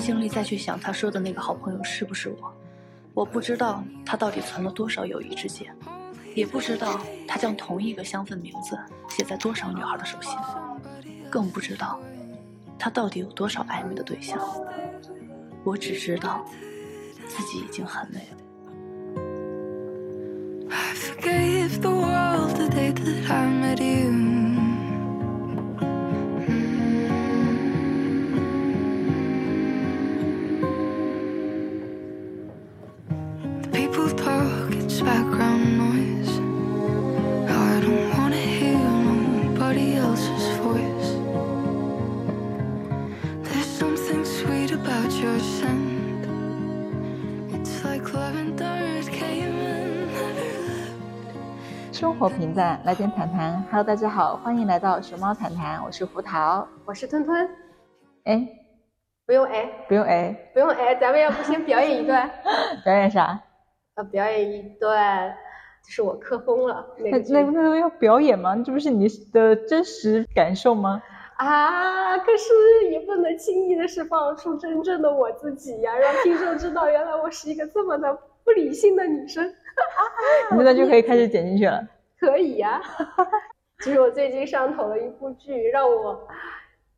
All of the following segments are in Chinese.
精力再去想他说的那个好朋友是不是我，我不知道他到底存了多少友谊之戒，也不知道他将同一个香氛名字写在多少女孩的手心，更不知道他到底有多少暧昧的对象。我只知道自己已经很累了。I forgave the world the day that I met you. 生活平淡，来点谈谈。Hello，大家好，欢迎来到熊猫谈谈，我是胡桃。我是吞吞，哎，不用哎，不用哎，不用哎，咱们要不先表演一段？表演啥？呃，表演一段，就是我磕疯了那那个那要表演吗？这不是你的真实感受吗？啊，可是也不能轻易的释放出真正的我自己呀，让听众知道原来我是一个这么的不理性的女生。你现在就可以开始剪进去了。可以呀、就是我最近上头了一部剧，让我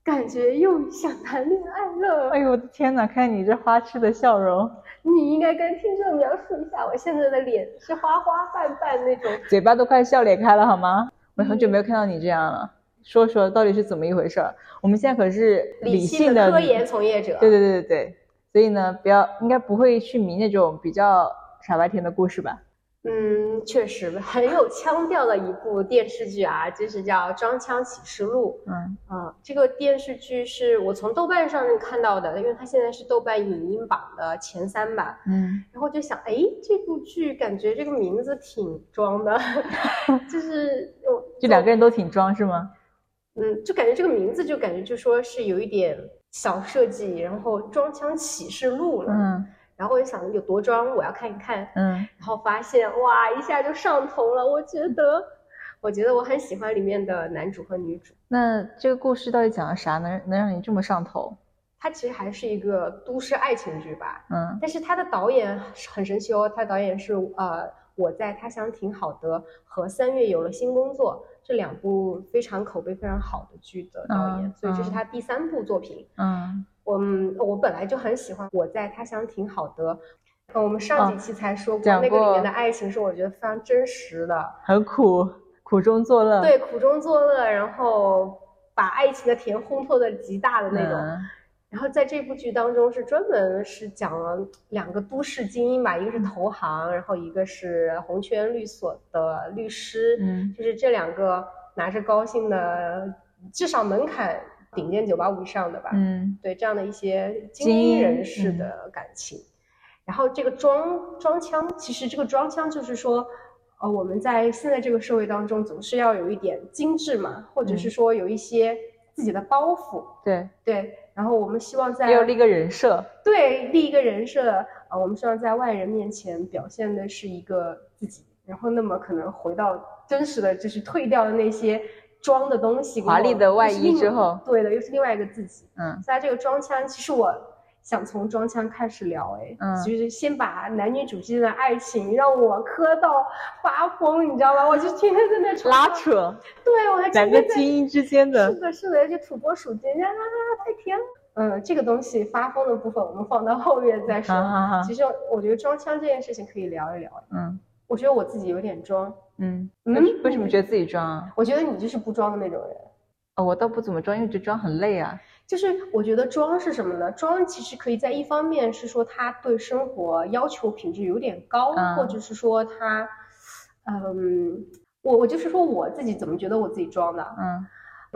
感觉又想谈恋爱了。哎呦我的天哪！看你这花痴的笑容，你应该跟听众描述一下我现在的脸是花花瓣瓣那种。嘴巴都快笑裂开了好吗？我很久没有看到你这样了。说说到底是怎么一回事儿？我们现在可是理性的科研从业者，对对对对对，所以呢，不要应该不会去迷那种比较傻白甜的故事吧？嗯，确实 很有腔调的一部电视剧啊，就是叫《装腔启示录》。嗯嗯，这个电视剧是我从豆瓣上看到的，因为它现在是豆瓣影音榜的前三吧。嗯，然后就想，哎，这部剧感觉这个名字挺装的，就是我 就两个人都挺装是吗？嗯，就感觉这个名字就感觉就说是有一点小设计，然后装腔启示录了。嗯然后我就想有多装，我要看一看。嗯，然后发现哇，一下就上头了。我觉得，我觉得我很喜欢里面的男主和女主。那这个故事到底讲了啥，能能让你这么上头？它其实还是一个都市爱情剧吧，嗯但是它的导演很神奇哦，它导演是呃我在他乡挺好的和三月有了新工作这两部非常口碑非常好的剧的导演，嗯所以这是嗯他第三部作品。嗯我嗯，我本来就很喜欢《我在他乡挺好的》，呃，我们上几期才说过，那个里面的爱情是我觉得非常真实的，很苦，苦中作乐。对，苦中作乐，然后把爱情的甜烘托的极大的那种。嗯然后在这部剧当中是专门是讲了两个都市精英吧，一个是投行，然后一个是红圈律所的律师，嗯。就是这两个拿着高薪的，至少门槛顶尖九八五以上的吧，嗯。对这样的一些精精英英人士的感情。然后这个装装腔，其实这个装腔就是说，呃，我们在现在这个社会当中，总是要有一点精致嘛，或者是嗯。说有一些自己的包袱，对，对。然后我们希望在要立个人设。对立一个人设，啊，我们希望在外人面前表现的是一个自己，然后那么可能回到真实的，就是退掉的那些装的东西，华丽的外衣之后对的，又是另外一个自己。嗯所以它这个装腔，其实我想从装腔开始聊，哎，嗯就是先把男女主之间的爱情让我磕到发疯，你知道吗？我就天天在那拉扯对我还两个天天在精英之间的是的，是的，就土拨鼠间啊，太甜了。嗯，这个东西发疯的部分我们放到后面再说。好好好其实我觉得装腔这件事情可以聊一聊。嗯我觉得我自己有点装，嗯。嗯为为什么觉得自己装啊？我觉得你就是不装的那种人。哦，我倒不怎么装，因为觉得装很累啊。就是我觉得装是什么呢？装其实可以在一方面是说他对生活要求品质有点高，嗯或者是说他，嗯，我我就是说我自己怎么觉得我自己装的？嗯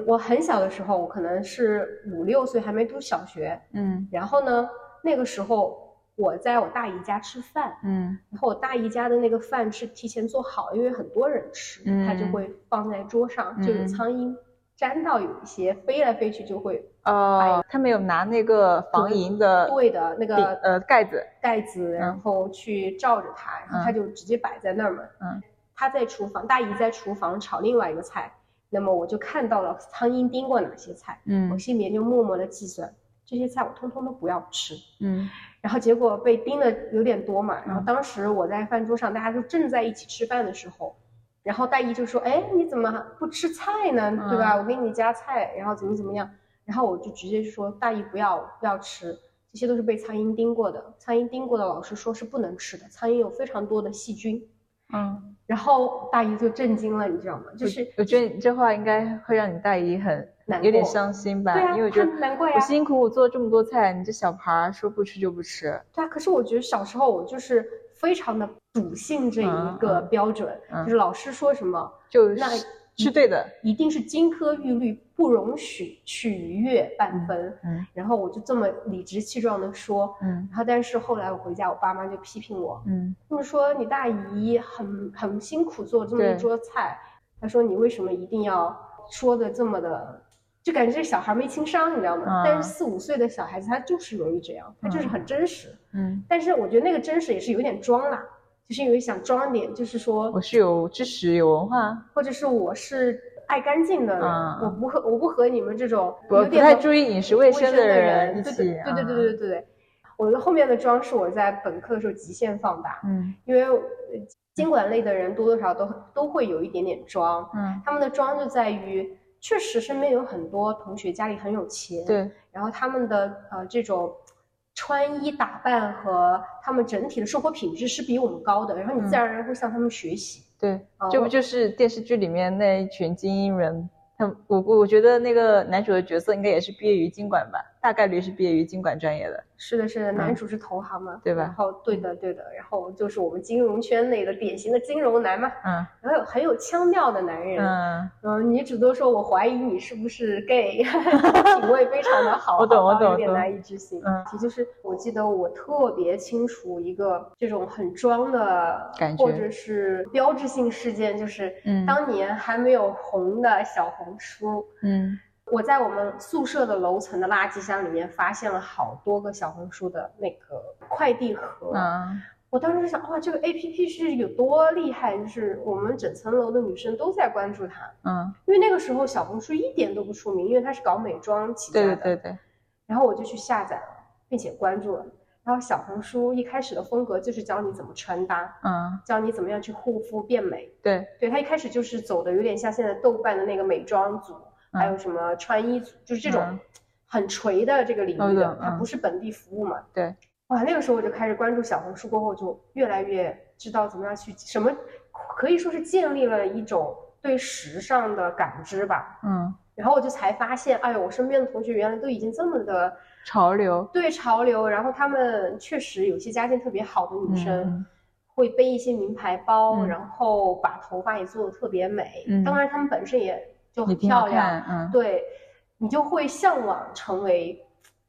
我很小的时候，我可能是五六岁，还没读小学，嗯然后呢，那个时候我在我大姨家吃饭，嗯然后我大姨家的那个饭是提前做好，因为很多人吃，它就嗯会放在桌上，就有嗯苍蝇粘到有一些飞来飞去就会哦，他没有拿那个防蝇的对的那个呃盖子，盖子，然后去罩着它，然后它就直接摆在那儿嘛。嗯，他在厨房，大姨在厨房炒另外一个菜，那么我就看到了苍蝇叮过哪些菜，嗯我嗯心里面就默默的计算，这些菜我通通都不要吃。嗯然后结果被叮的有点多嘛，然后嗯当时我在饭桌上，大家就正在一起吃饭的时候，然后大姨就说：“哎，你怎么不吃菜呢？对吧？我给你夹菜，然后怎么怎么样。”然后我就直接说：“大姨不要不要吃，这些都是被苍蝇叮过的，苍蝇叮过的老师说是不能吃的，苍蝇有非常多的细菌。”嗯，然后大姨就震惊了，你知道吗？就是我觉得你这话应该会让你大姨很难有点伤心吧，对啊，因为我觉得她难怪呀我辛苦苦做这么多菜，你这小孩儿说不吃就不吃，对啊，可是我觉得小时候我就是非常的笃信这一嗯个嗯标准，嗯就是老师说什么，就是那是对的，一定是金科玉律，不容许取悦半分。嗯然后我就这么理直气壮的说，嗯然后但是后来我回家，我爸妈就批评我，嗯他们说你大姨很很辛苦做这么一桌菜，他说你为什么一定要说的这么的，就感觉这小孩没情商，你知道吗？嗯但是四五岁的小孩子他就是容易这样，他就是嗯很真实。嗯，但是我觉得那个真实也是有点装啦，就是因为想装一点，就是说我是有知识有文化，或者是我是爱干净的人，嗯我不和我不和你们这种不太注意饮食卫卫生的的人一起对对对对对嗯对对。我的后面的妆是我在本科的时候极限放大，嗯。因为呃经管类的人多多少少都都会有一点点妆，嗯，他们的妆就在于，确实身边有很多同学家里很有钱，对，然后他们的呃这种穿衣打扮和他们整体的生活品质是比我们高的，然后你自然而然会向他们学习。对啊，这不就是电视剧里面那一群精英人？他我我我觉得那个男主的角色应该也是毕业于经管吧，大概率是毕业于经管专业的。是的，是的，嗯男主是同行嘛，对吧然后对的，对的，然后就是我们金融圈内的典型的金融男嘛，嗯然后有很有腔调的男人。嗯，嗯，女主都说我怀疑你是不是 gay，品味非常的好，我懂我懂有点难以置信。嗯其实就是我记得我特别清楚一个这种很装的感觉或者是标志性事件，就是嗯当年还没有红的小红书。嗯我在我们宿舍的楼层的垃圾箱里面发现了好多个小红书的那个快递盒，嗯我当时就想，哇，这个 A P P 是有多厉害，就是我们整层楼的女生都在关注它。嗯，因为那个时候小红书一点都不出名，因为它是搞美妆起家对的。对对对，然后我就去下载了，并且关注了。然后小红书一开始的风格就是教你怎么穿搭，嗯教你怎么样去护肤变美。对，对，它一开始就是走的有点像现在豆瓣的那个美妆组，嗯还有什么穿衣，就是这种嗯很垂的这个领域的，它不是本地服务嘛。对，哇，那个时候我就开始关注小红书，过后就越来越知道怎么样去什么，可以说是建立了一种对时尚的感知吧。嗯，然后我就才发现，哎呦，我身边的同学原来都已经这么的潮流，对潮流，然后他们确实有些家境特别好的女生。嗯会背一些名牌包，嗯然后把头发也做的特别美。嗯当然，她们本身也就很漂亮。嗯，对，你就会向往成为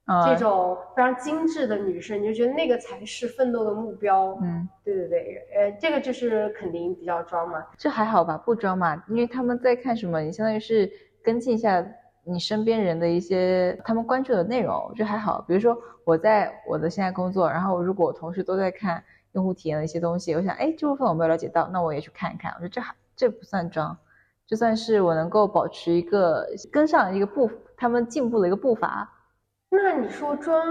啊这种非常精致的女生，你就觉得那个才是奋斗的目标。嗯，对对对，呃，这个就是肯定比较装嘛。这还好吧，不装嘛，因为他们在看什么，你相当于是跟进一下你身边人的一些他们关注的内容，我觉得还好。比如说我在我的现在工作，然后如果我同事都在看用户体验的一些东西，我想，哎，这部分我没有了解到，那我也去看一看。我觉得这还这不算装，这算是我能够保持一个跟上一个步，他们进步的一个步伐。那你说装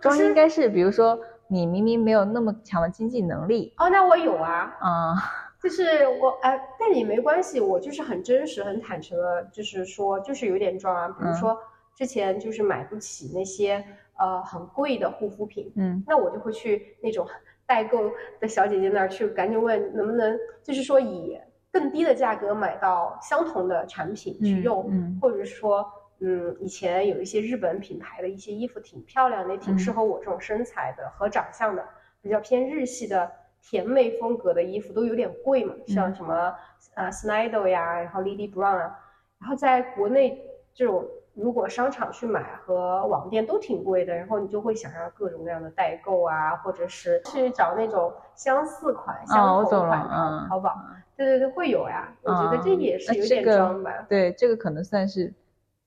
装应该是，比如说你明明没有那么强的经济能力，哦，那我有啊，啊、就是我哎，但也没关系，我就是很真实、很坦诚的，就是说，就是有点装啊。比如嗯说之前就是买不起那些呃很贵的护肤品，嗯那我就会去那种 代购的小姐姐那儿去，赶紧问能不能，就是说以更低的价格买到相同的产品去嗯用，嗯。或者是说，嗯，以前有一些日本品牌的一些衣服挺漂亮的，也挺嗯。适合我这种身材的和长相的，比较偏日系的甜美风格的衣服都有点贵嘛，像嗯。什么呃 Snyder 呀，然后 Lily Brown 啊，然后在国内这种如果商场去买和网店都挺贵的，然后你就会想要各种各样的代购啊，或者是去找那种相似款、哦相同款的嗯。淘宝。对对对，会有呀，我觉得这嗯也是有点那这个装吧。对，这个可能算是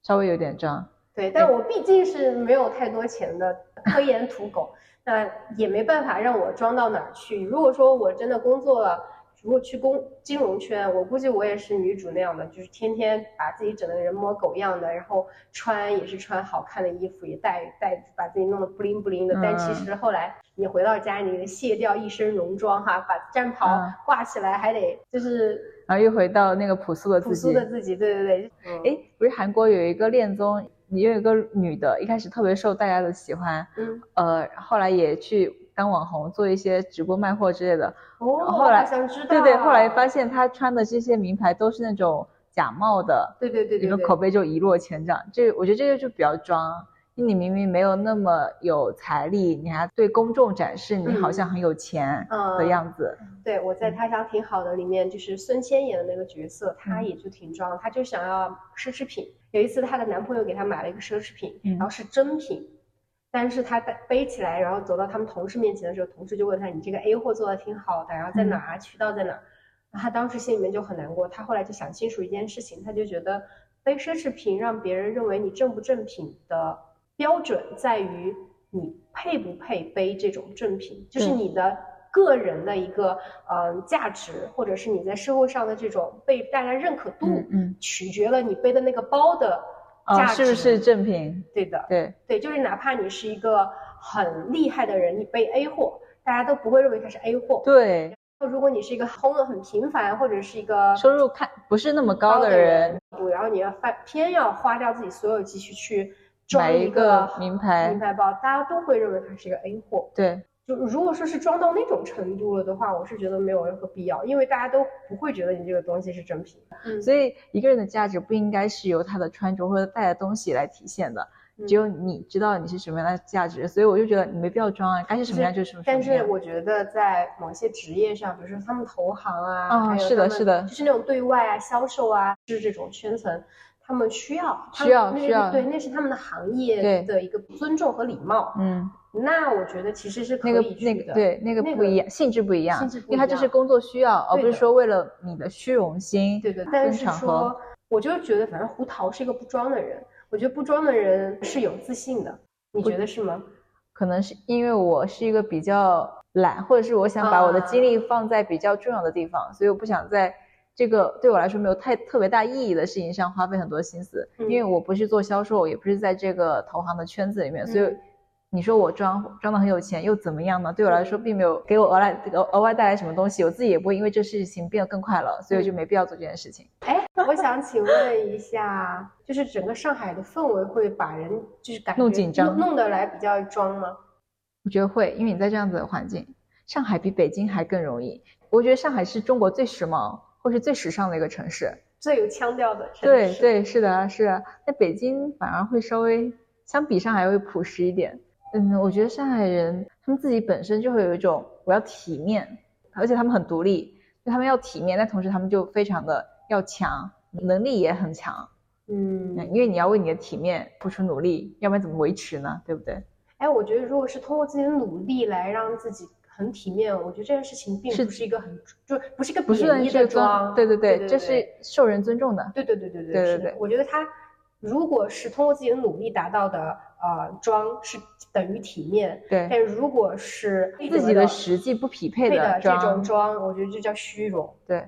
稍微有点装。对，但我毕竟是没有太多钱的科研土狗，那也没办法让我装到哪儿去。如果说我真的工作了，如果去工金融圈，我估计我也是女主那样的，就是天天把自己整的人模狗样的，然后穿也是穿好看的衣服，也戴戴把自己弄得不灵不灵的。但其实后来你回到家，你卸掉一身戎装哈，把战袍挂起来，还得就是，然后又回到那个朴素的自朴己。素的自己。对对对，嗯哎，不是韩国有一个恋综，也有一个女的，一开始特别受大家的喜欢，嗯，呃，后来也去当网红，做一些直播卖货之类的。哦，后来想知道。对对，后来发现她穿的这些名牌都是那种假冒的，对对对对对，一个口碑就一落千丈。这我觉得这个就比较装，你明明没有那么有财力，你还对公众展示你好像很有钱嗯的样子。对，我在他乡挺好的里面，就是孙千演的那个角色，他嗯也就挺装，他就想要奢侈品。有一次，她的男朋友给她买了一个奢侈品，嗯然后是真品，但是她带背起来，然后走到他们同事面前的时候，同事就问她：“你这个 A 货做的挺好的，然后在哪儿啊？渠道在哪儿？”然后她当时心里面就很难过。她后来就想清楚一件事情，她就觉得背奢侈品让别人认为你正不正品的标准在于你配不配背这种正品，就是你的个人的一个呃价值，或者是你在社会上的这种被大家认可度，嗯嗯取决了你背的那个包的价哦，值。是不是正品？对的，对，对，就是哪怕你是一个很厉害的人，你背 A 货，大家都不会认为它是 A 货。对，如果你是一个烘的很频繁，或者是一个收入看不是那么高的人，然后你要发偏要花掉自己所有积蓄去装买一个个名牌名牌包，大家都会认为它是一个 A 货。对，就如果说是装到那种程度了的话，我是觉得没有任何必要，因为大家都不会觉得你这个东西是正品。嗯，所以一个人的价值不应该是由他的穿着或者带的东西来体现的，嗯只有你知道你是什么样的价值，所以我就觉得你没必要装啊，该是什么样就是什么样。但是我觉得在某些职业上，比如说他们投行啊，啊是的是的就是那种对外啊、销售啊，是这种圈层，他们需要需要需要对，那是他们的行业的一个尊重和礼貌。嗯，那我觉得其实是可那个以去的。那个对那个那个不一样，性质不一样，性质不因为它一样这是工作需要，而不是说为了你的虚荣心。对对，但是说，我就觉得反正胡桃是一个不装的人，我觉得不装的人是有自信的，你觉得是吗？可能是因为我是一个比较懒，或者是我想把我的啊精力放在比较重要的地方，所以我不想在这个对我来说没有太特别大意义的事情上花费很多心思。嗯因为我不是做销售，也不是在这个投行的圈子里面，所以嗯你说我装装的很有钱又怎么样呢？对我来说并没有给我额外额额外带来什么东西，我自己也不会因为这事情变得更快乐，所以我就没必要做这件事情。哎，我想请问一下，就是整个上海的氛围会把人就是感觉弄紧张弄弄得来比较装吗？我觉得会，因为你在这样子的环境，上海比北京还更容易。我觉得上海是中国最时髦或是最时尚的一个城市。最有腔调的城市，对对，是的，是的。那北京反而会稍微相比上海会朴实一点。嗯，我觉得上海人他们自己本身就会有一种我要体面，而且他们很独立，就他们要体面，但同时他们就非常的要强，能力也很强。嗯，嗯，因为你要为你的体面付出努力，要不然怎么维持呢？对不对？哎，我觉得如果是通过自己的努力来让自己很体面，我觉得这件事情并不是一个很，就是不是一个贬义的装，对对对对，这是受人尊重的。对对对对对对对是的对我觉得他如果是通过自己的努力达到的，呃，装是等于体面，对，但如果是自己的实际不匹配配的这种装，我觉得就叫虚荣。对，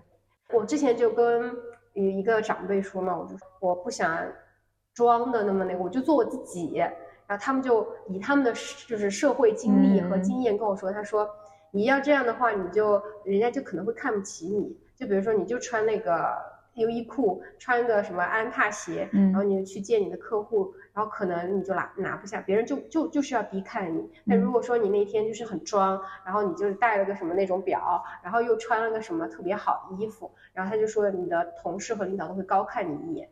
我之前就跟有一个长辈说嘛，我就说我不想装的那么那个，我就做我自己。然后他们就以他们的就是社会经历和嗯经验跟我说，他说你要这样的话，你就人家就可能会看不起你。就比如说，你就穿那个优衣库，穿个什么安踏鞋，嗯然后你就去见你的客户，然后可能你就拿拿不下，别人就就就是要低看你。但嗯如果说你那天就是很装，然后你就是戴了个什么那种表，然后又穿了个什么特别好的衣服，然后他就说你的同事和领导都会高看你一眼。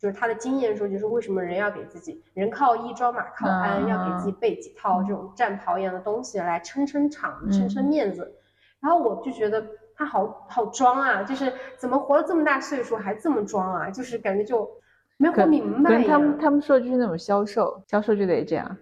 就是他的经验说，就是为什么人要给自己人靠衣装马靠鞍，嗯要给自己备几套这种战袍一样的东西来撑撑场子、撑撑嗯面子。然后我就觉得他好好装啊，就是怎么活了这么大岁数还这么装啊，就是感觉就没有活明白他们他们说的就是那种销售，销售就得这样。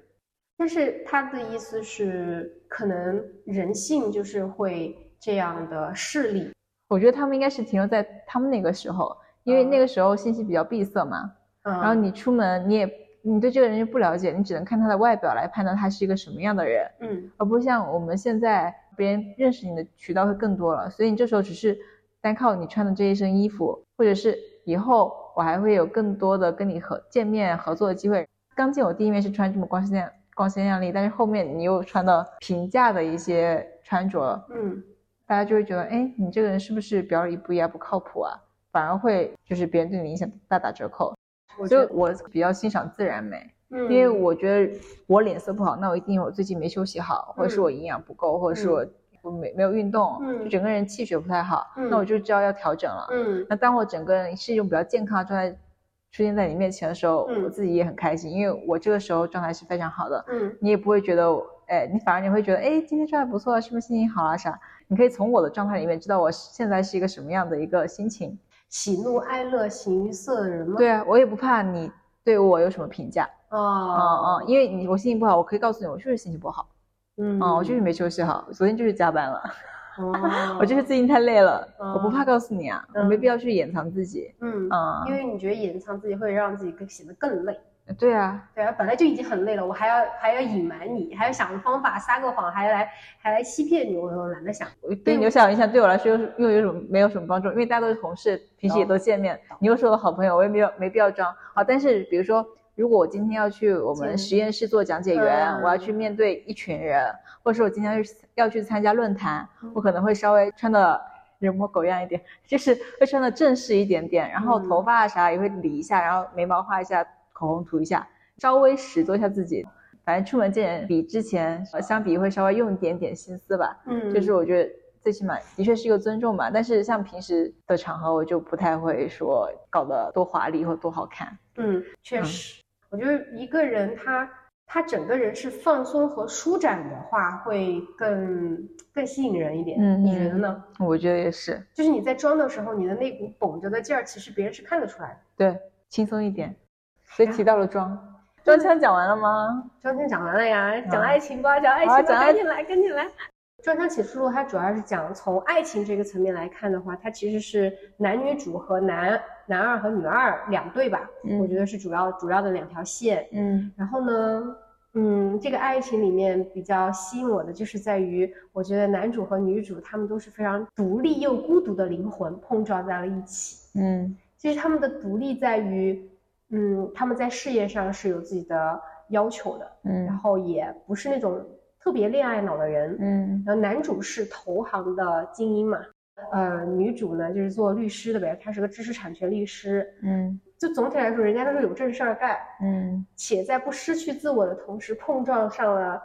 但是他的意思是，可能人性就是会这样的势力。我觉得他们应该是停留在他们那个时候，因为那个时候信息比较闭塞嘛。嗯，然后你出门，你也你对这个人就不了解，你只能看他的外表来判断他是一个什么样的人，嗯而不像我们现在别人认识你的渠道会更多了。所以你这时候只是单靠你穿的这一身衣服，或者是以后我还会有更多的跟你合见面合作的机会。刚见我第一面是穿这么光鲜光鲜亮丽，但是后面你又穿的平价的一些穿着，嗯大家就会觉得，哎，你这个人是不是表里不一啊，不靠谱啊？反而会就是别人对你影响大打折扣。所以我比较欣赏自然美。嗯，因为我觉得我脸色不好，那我一定我最近没休息好，或者是我营养不够，或者是我我没没有运动，嗯就整个人气血不太好，嗯那我就知道要调整了。嗯那当我整个人是一种比较健康的状态出现在你面前的时候，嗯我自己也很开心，因为我这个时候状态是非常好的，嗯你也不会觉得我，哎，你反而你会觉得，哎，今天状态不错，是不是心情好啊啥？你可以从我的状态里面知道我现在是一个什么样的一个心情。喜怒哀乐形于色的人吗？对啊，我也不怕你对我有什么评价。哦。哦哦，因为你我心情不好，我可以告诉你，我就是心情不好，嗯。哦，我就是没休息好，昨天就是加班了，哦。我就是最近太累了，哦。我不怕告诉你啊，我没必要去掩藏自己，嗯，啊因，为你觉得掩藏自己会让自己更显得更累。对啊，对啊，本来就已经很累了，我还要还要隐瞒你，还要想个方法撒个谎，还来还来欺骗你，我我懒得想。对你有小影响，对我来说又又有什么没有什么帮助，因为大家都是同事，平时也都见面，你又是我的好朋友，我也没有没必要装好。但是比如说，如果我今天要去我们实验室做讲解员，嗯我要去面对一群人，或者说我今天要去要去参加论坛，嗯我可能会稍微穿的人模狗样一点，就是会穿的正式一点点，然后嗯头发啥也会理一下，然后眉毛画一下，口红涂一下，稍微拾掇一下自己。反正出门见人比之前呃相比会稍微用一点点心思吧，嗯就是我觉得最起码的确是一个尊重吧。但是像平时的场合，我就不太会说搞得多华丽或多好看。嗯，确实，我觉得一个人他他整个人是放松和舒展的话，会更更吸引人一点。嗯你觉得呢？我觉得也是，就是你在装的时候，你的那股绷着的劲儿，其实别人是看得出来的。对，轻松一点。所以提到了妆，妆腔讲完了吗？装腔讲完了呀，讲嗯爱情吧，讲爱情吧，讲赶紧来，赶紧来。《装腔启示录》它主要是讲从爱情这个层面来看的话，它其实是男女主和男男二和女二两对吧？嗯我觉得是主要主要的两条线。嗯然后呢，嗯，这个爱情里面比较吸引我的就是在于，我觉得男主和女主他们都是非常独立又孤独的灵魂碰撞在了一起。嗯其实他们的独立在于，嗯，他们在事业上是有自己的要求的，嗯然嗯后也不是那种特别恋爱脑的人。嗯然后男主是投行的精英嘛，呃，女主呢就是做律师的呗，她是个知识产权律师。嗯就总体来说，人家都是有正事儿干，嗯且在不失去自我的同时，碰撞上了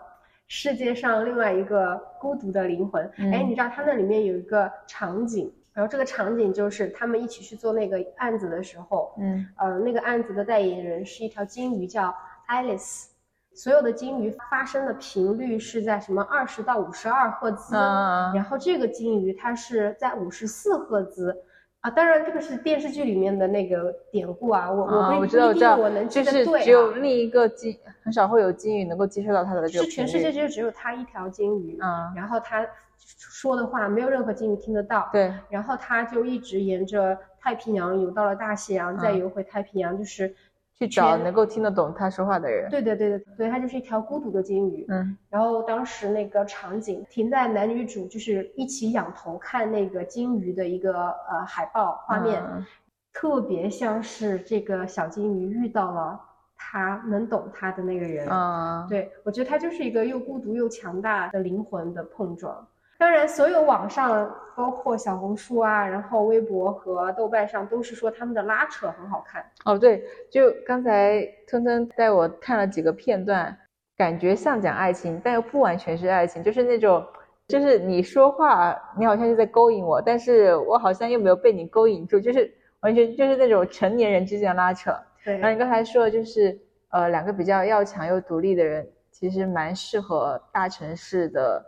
世界上另外一个孤独的灵魂。嗯哎、你知道它那里面有一个场景，然后这个场景就是他们一起去做那个案子的时候，嗯呃，那个案子的代言人是一条金鱼，叫 Alice。所有的金鱼发声的频率是在什么二十到五十二赫兹，啊然后这个金鱼它是在五十四赫兹。啊，当然这个是电视剧里面的那个典故啊，我我我知道，我知道，我能就记得对、啊，是只有另一个金，很少会有金鱼能够接受到它的这个是全。世界就只有它一条金鱼，啊，然后它说的话没有任何金鱼听得到，对，然后它就一直沿着太平洋游到了大西洋，再嗯游回太平洋，就是去找能够听得懂他说话的人。对对对的对，它就是一条孤独的金鱼。嗯然后当时那个场景停在男女主就是一起仰头看那个金鱼的一个呃海报画面，嗯特别像是这个小金鱼遇到了他能懂他的那个人。啊，对，我觉得他就是一个又孤独又强大的灵魂的碰撞。当然，所有网上，包括小红书啊，然后微博和豆瓣上，都是说他们的拉扯很好看。哦，对，就刚才吞吞带我看了几个片段，感觉像讲爱情，但又不完全是爱情，就是那种，就是你说话，你好像是在勾引我，但是我好像又没有被你勾引住，就是完全就是那种成年人之间的拉扯。对，然后你刚才说的就是，呃，两个比较要强又独立的人，其实蛮适合大城市的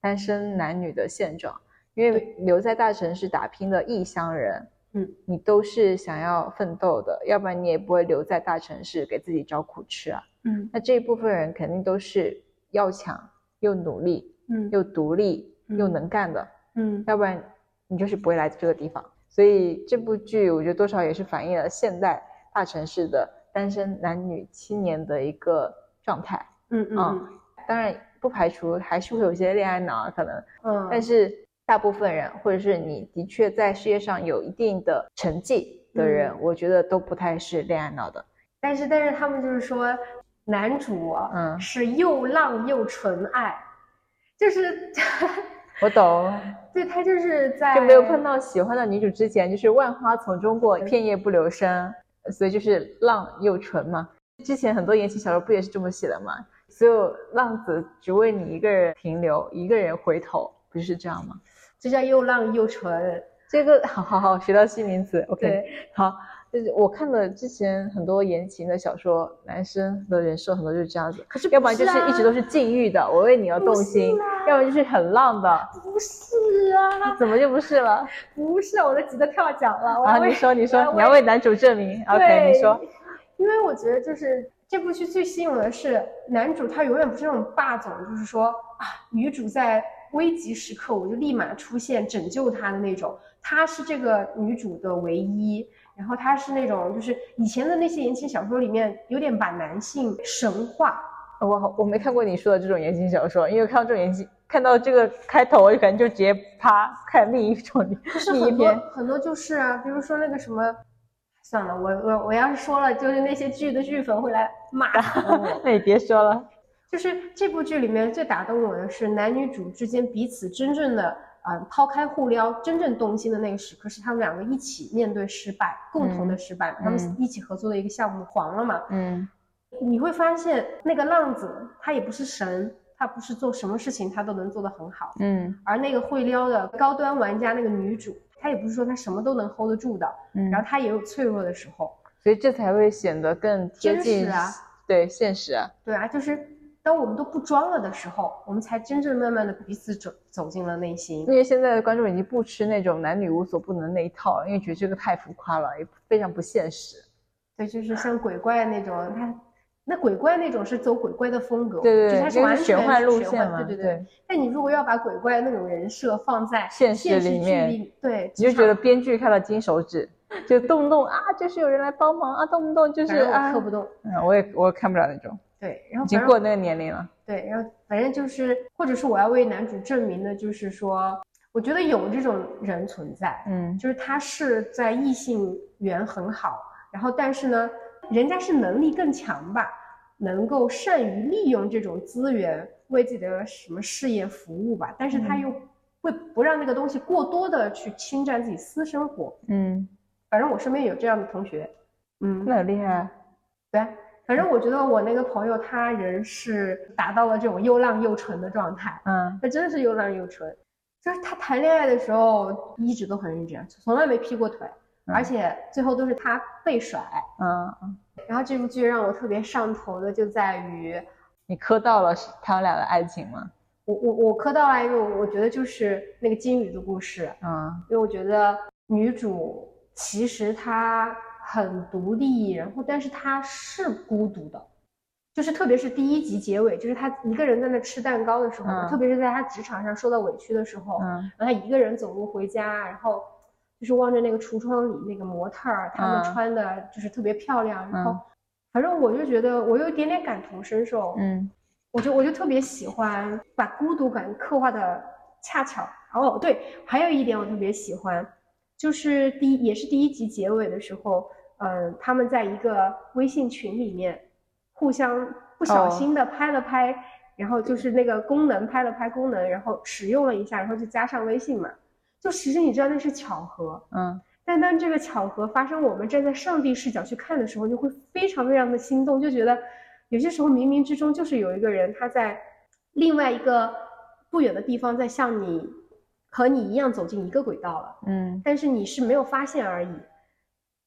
单身男女的现状，因为留在大城市打拼的异乡人，嗯，你都是想要奋斗的，要不然你也不会留在大城市给自己找苦吃啊。嗯那这一部分人肯定都是要强又努力嗯又独立又嗯能干的，嗯要不然你就是不会来这个地方。所以这部剧我觉得多少也是反映了现代大城市的单身男女青年的一个状态。嗯嗯啊当然，不排除还是会有一些恋爱脑啊，可能，嗯，但是大部分人，或者是你的确在事业上有一定的成绩的人，嗯我觉得都不太是恋爱脑的。但是但是他们就是说，男主啊嗯是又浪又纯爱，就是 我懂，对他就是在就没有碰到喜欢的女主之前，就是万花丛中过，片叶不留声，所以就是浪又纯嘛。之前很多言情小说不也是这么写的吗？所有浪子只为你一个人停留，一个人回头，不是这样吗？这叫又浪又纯。这个好好好，学到新名词。OK，好，就是我看了之前很多言情的小说，男生的人设很多就是这样子，可是要不然就是啊一直都是禁欲的，我为你而动心要不然就是很浪的，不是啊，怎么就不是了？不是，我都急得跳脚了。我啊，你说，你说，要你要为男主证明。OK，你说，因为我觉得就是这部剧最吸引我的是男主，他永远不是那种霸总，就是说啊，女主在危急时刻我就立马出现拯救她的那种，他是这个女主的唯一。然后他是那种，就是以前的那些言情小说里面，有点把男性神化，我我没看过你说的这种言情小说，因为看到这种言情，看到这个开头，我就感觉就直接啪看另一种就是很多另一篇。很多就是啊，比如说那个什么，算了，我我我要是说了，就是那些剧的剧粉会来骂 死我。那你别说了。就是这部剧里面最打动我的是男女主之间彼此真正的，呃，抛开互撩，真正动心的那个时刻，是他们两个一起面对失败，共同的失败，他们嗯一起合作的一个项目黄了嘛。嗯你会发现那个浪子他也不是神，他不是做什么事情他都能做得很好，嗯而那个会撩的高端玩家那个女主，她也不是说她什么都能 hold 得住的，嗯，然后她也有脆弱的时候。所以这才会显得更贴真近实啊对现实啊。对啊，就是当我们都不装了的时候，我们才真正慢慢的彼此走走进了内心因。为现在的观众已经不吃那种男女无所不能那一套了，因为觉得这个太浮夸了，也非常不现实。对，就是像鬼怪那种，他那鬼怪那种是走鬼怪的风格，对对对，就是它是完全是玄幻路线嘛，对对对。但你如果要把鬼怪那种人设放在现实里面，对，你就觉得编剧看了金手指，就动不动啊，就是有人来帮忙啊，动不动就是啊，磕不动。嗯，我也我也看不了那种，对，然后已经过那个年龄了。对，然后反正就是，或者是我要为男主证明的，就是说，我觉得有这种人存在，嗯就是他是在异性缘很好，然后但是呢，人家是能力更强吧，能够善于利用这种资源为自己的什么事业服务吧，但是他嗯又会不让那个东西过多的去侵占自己私生活。嗯，反正我身边有这样的同学，嗯，那很厉害啊。对，反正我觉得我那个朋友他人是达到了这种又浪又纯的状态。嗯他真的是又浪又纯，就是他谈恋爱的时候一直都很认真，从来没劈过腿，嗯而且最后都是他被甩。嗯，嗯然后这部剧让我特别上头的就在于，你磕到了是他们俩的爱情吗？我我我磕到了一个，我觉得就是那个金鱼的故事，嗯因为我觉得女主其实他很独立，然后但是他是孤独的。就是特别是第一集结尾，就是他一个人在那吃蛋糕的时候，嗯。特别是在他职场上受到委屈的时候，嗯。然后他一个人走路回家，然后就是望着那个橱窗里那个模特儿，他们嗯。穿的就是特别漂亮，然后嗯。反正我就觉得我有一点点感同身受，嗯。我就我就特别喜欢把孤独感刻画的恰巧。哦，对，还有一点我特别喜欢，就是第一也是第一集结尾的时候，嗯、他们在一个微信群里面互相不小哦心的拍了拍，然后就是那个功能拍了拍功能，然后使用了一下，然后就加上微信嘛。就其实你知道那是巧合，嗯但当这个巧合发生，我们站在上帝视角去看的时候，就会非常非常的心动，就觉得有些时候冥冥之中就是有一个人他在另外一个不远的地方在向你和你一样走进一个轨道了，嗯但是你是没有发现而已。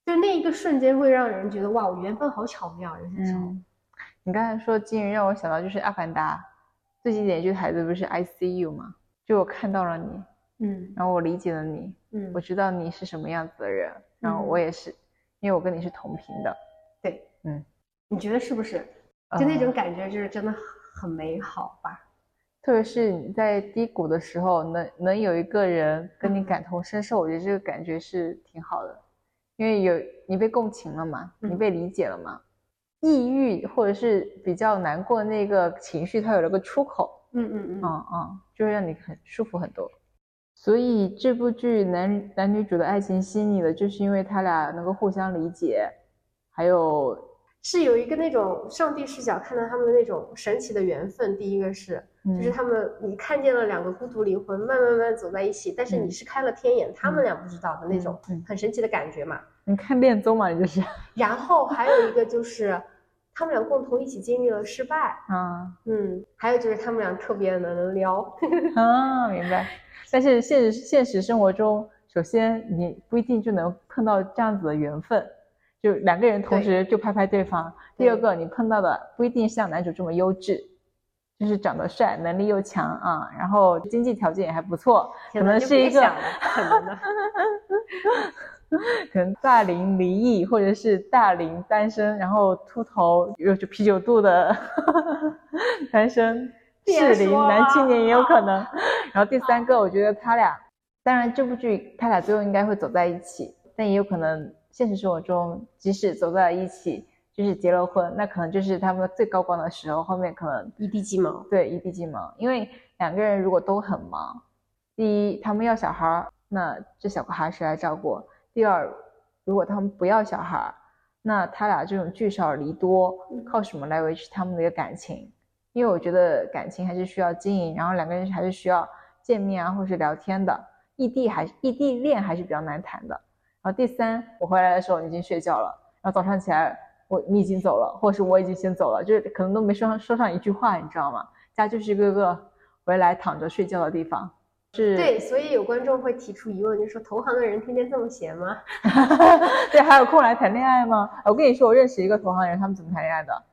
就那一个瞬间会让人觉得哇，我缘分好巧妙，有些时候。嗯。你刚才说金鱼让我想到就是《阿凡达》最经典一句台词不是 “I see you” 吗？就我看到了你，嗯然后我理解了你，嗯我知道你是什么样子的人，然后我嗯也是，因为我跟你是同频的。对，嗯，你觉得是不是？就那呃种感觉，就是真的很美好吧？特别是你在低谷的时候，能能有一个人跟你嗯。感同身受，我觉得这个感觉是挺好的，因为有你被共情了嘛，你嗯。被理解了嘛，抑郁或者是比较难过的那个情绪，它有了个出口，嗯嗯嗯，嗯嗯，就会让你很舒服很多。所以这部剧男男女主的爱情细腻的，就是因为他俩能够互相理解，还有是有一个那种上帝视角看到他们的那种神奇的缘分。第一个是，就是嗯他们你看见了两个孤独灵魂慢慢慢慢走在一起，但是你嗯是开了天眼，他们俩不知道的那种很神奇的感觉嘛。你看恋综嘛，你就是然后还有一个就是他们俩共同一起经历了失败，啊嗯，还有就是他们俩特别能聊，啊，明白。但是现实现实生活中，首先你不一定就能碰到这样子的缘分，就两个人同时就拍拍对方。第二个，你碰到的不一定像男主这么优质，就是长得帅，能力又强啊，然后经济条件也还不错，可能是一个可能的。可能大龄离异，或者是大龄单身，然后秃头有着啤酒肚的 单身适龄男青年也有可能。然后第三个，我觉得他俩，当然这部剧他俩最后应该会走在一起，但也有可能现实生活中即使走在了一起，就是结了婚，那可能就是他们最高光的时候，后面可能一地鸡毛，对，一地鸡毛。因为两个人如果都很忙，第一，他们要小孩儿，那这小孩儿谁来照顾？第二，如果他们不要小孩儿，那他俩这种聚少离多，靠什么来维持他们的一个感情？因为我觉得感情还是需要经营，然后两个人还是需要见面啊，或是聊天的。异地还异地恋还是比较难谈的。然后第三，我回来的时候你已经睡觉了，然后早上起来我你已经走了，或者是我已经先走了，就是可能都没说上说上一句话，你知道吗？家就是一个个回来躺着睡觉的地方。是，对，所以有观众会提出疑问，就说投行的人天天这么闲吗？对，还有空来谈恋爱吗？我跟你说，我认识一个投行人，他们怎么谈恋爱的？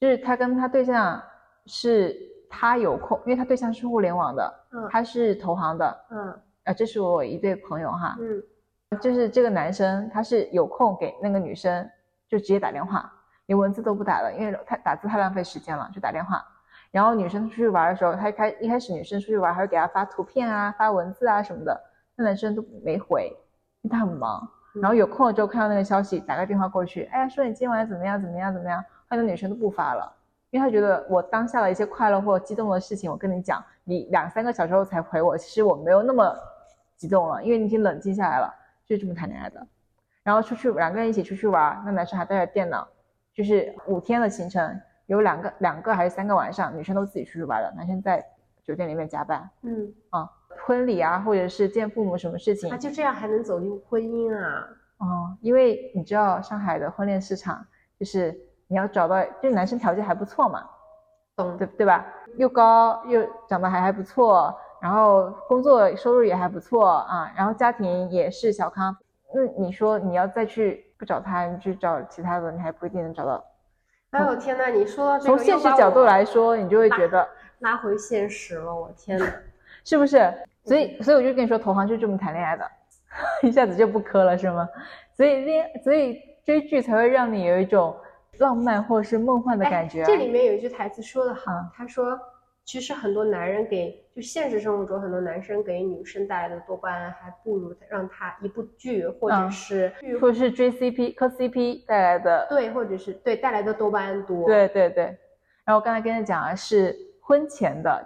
就是他跟他对象是他有空，因为他对象是互联网的，嗯他是投行的，嗯啊，这是我一对朋友哈，嗯就是这个男生他是有空给那个女生就直接打电话，连文字都不打了，因为太打字太浪费时间了，就打电话。然后女生出去玩的时候，她一开一开始女生出去玩还会给她发图片啊、发文字啊什么的，那男生都没回，因为他很忙。然后有空了之后看到那个消息，打个电话过去，哎呀，说你今晚怎么样怎么样怎么样，后来那女生都不发了，因为她觉得我当下的一些快乐或激动的事情，我跟你讲，你两三个小时后才回我，其实我没有那么激动了，因为你已经冷静下来了，就是这么谈恋爱的。然后出去两个人一起出去玩，那男生还带着电脑，就是五天的行程，有两个两个还是三个晚上，女生都自己出去玩了，男生在酒店里面加班。嗯啊，婚礼啊，或者是见父母什么事情啊，，就这样还能走进婚姻啊？哦，因为你知道上海的婚恋市场，就是你要找到，就是男生条件还不错嘛，懂对对吧？又高又长得还还不错，然后工作收入也还不错啊，然后家庭也是小康。那你说你要再去不找他，你去找其他的，你还不一定能找到。哎呦天呐，你说到这个，从现实角度来说，你就会觉得拉回现实了，我天呐。是不是？所以，所以我就跟你说，投行就这么谈恋爱的，一下子就不磕了，是吗？所以恋，所以追剧才会让你有一种浪漫或是梦幻的哎感觉、啊这里面有一句台词说的好，嗯他说，其实很多男人给，就现实生活中很多男生给女生带来的多巴胺，还不如让他一部剧或者嗯是剧、或者是追 CP 磕 CP 带来的。对，或者是对带来的多巴胺多。，对对对。然后我刚才跟你讲的是婚前的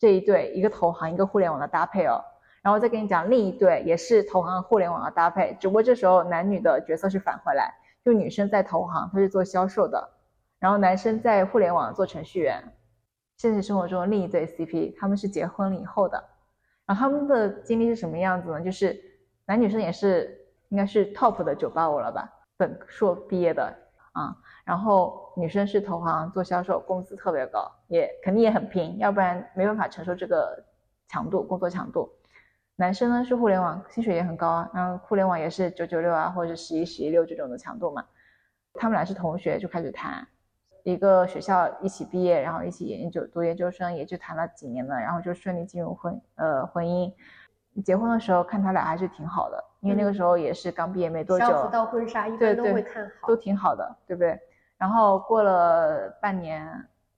这一对，一个投行，一个互联网的搭配哦。然后再跟你讲另一对，也是投行和互联网的搭配，只不过这时候男女的角色是返回来，就女生在投行，她是做销售的，然后男生在互联网做程序员。现实生活中另一对 CP，他们是结婚了以后的，然后他们的经历是什么样子呢？就是男女生也是应该是 top 的985了吧，本硕毕业的啊，然后女生是投行做销售，工资特别高，也肯定也很拼，要不然没办法承受这个强度工作强度。男生呢是互联网，薪水也很高啊，然后互联网也是九九六啊，或者十一十一六这种的强度嘛。他们俩是同学就开始谈，一个学校一起毕业，然后一起研究读研究生，也就谈了几年了，然后就顺利进入婚呃婚姻。结婚的时候看他俩还是挺好的，因为那个时候也是刚毕业没多久，相辅到婚纱一般都会看好。都挺好的，对不对？然后过了半年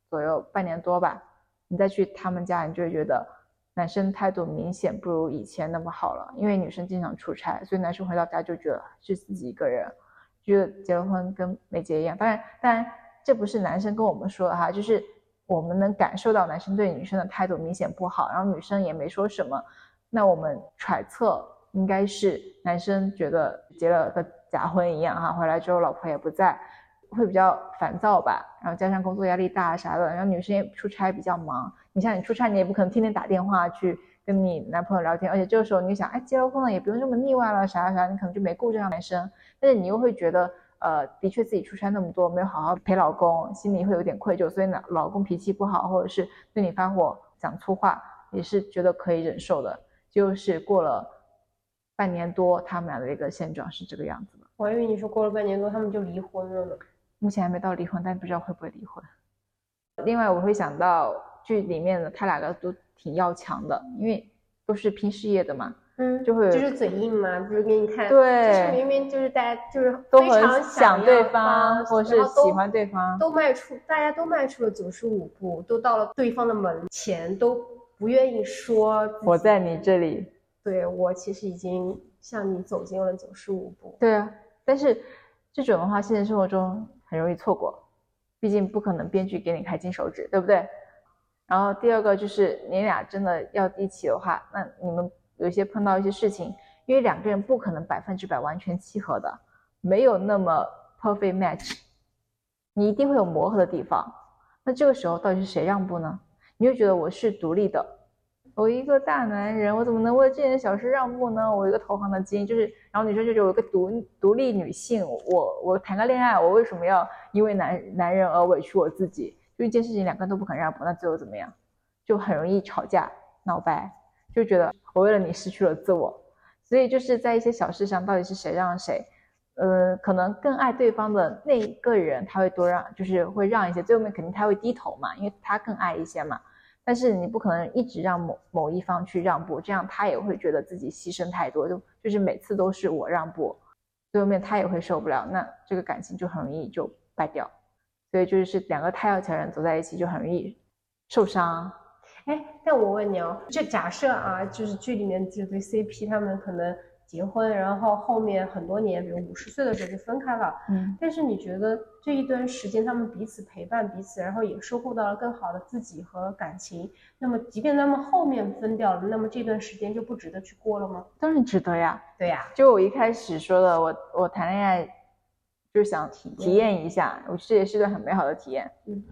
左右，半年多吧，你再去他们家，你就会觉得男生态度明显不如以前那么好了，因为女生经常出差，所以男生回到家就觉得是自己一个人，觉得结了婚跟没结一样。当然，当然这不是男生跟我们说的哈，就是我们能感受到男生对女生的态度明显不好，然后女生也没说什么，那我们揣测应该是男生觉得结了个假婚一样哈，回来之后老婆也不在，会比较烦躁吧，然后加上工作压力大啥的，然后女生也出差比较忙，你像你出差你也不可能天天打电话去跟你男朋友聊天，而且这个时候你想，哎，结了婚了也不用这么腻歪了啥啥啥，你可能就没顾这样男生，但是你又会觉得。呃，的确自己出差那么多，没有好好陪老公，心里会有点愧疚，所以呢，老公脾气不好，或者是对你发火、讲粗话，也是觉得可以忍受的。就是过了半年多，他们俩的一个现状是这个样子的。我还以为你说过了半年多他们就离婚了呢。目前还没到离婚，但不知道会不会离婚。另外，我会想到剧里面的他两个都挺要强的，因为都是拼事业的嘛。嗯，就会就是嘴硬嘛，就是给你看，对，就是明明就是大家就是都非常很想对方，或者是喜欢对方，都迈出，大家都迈出了九十五步，都到了对方的门前，都不愿意说我在你这里。对我其实已经向你走进了九十五步。对啊，但是这种的话，现实生活中很容易错过，毕竟不可能编剧给你开金手指，对不对？然后第二个就是你俩真的要一起的话，那你们。有些碰到一些事情，因为两个人不可能百分之百完全契合的，没有那么 perfect match，你一定会有磨合的地方。那这个时候到底是谁让步呢？你会觉得我是独立的，我一个大男人，我怎么能为这件小事让步呢？我一个投行的精英，就是，然后女生就觉得我一个独独立女性，我我谈个恋爱，我为什么要因为男男人而委屈我自己？就一件事情两个人都不肯让步，那最后怎么样？就很容易吵架闹掰。就觉得我为了你失去了自我，所以就是在一些小事上，到底是谁让谁，呃，可能更爱对方的那一个人他会多让，就是会让一些，最后面肯定他会低头嘛，因为他更爱一些嘛。但是你不可能一直让某某一方去让步，这样他也会觉得自己牺牲太多，就就是每次都是我让步，最后面他也会受不了，那这个感情就很容易就败掉。所以就是两个太要强人走在一起就很容易受伤。哎，但我问你哦，就假设啊，就是剧里面这对 CP 他们可能结婚，然后后面很多年，比如五十岁的时候就分开了，嗯，但是你觉得这一段时间他们彼此陪伴彼此，然后也收获到了更好的自己和感情，那么即便他们后面分掉了，那么这段时间就不值得去过了吗？当然值得呀，对呀，就我一开始说的，我我谈恋爱就是想体验一下，我这也是段很美好的体验，嗯。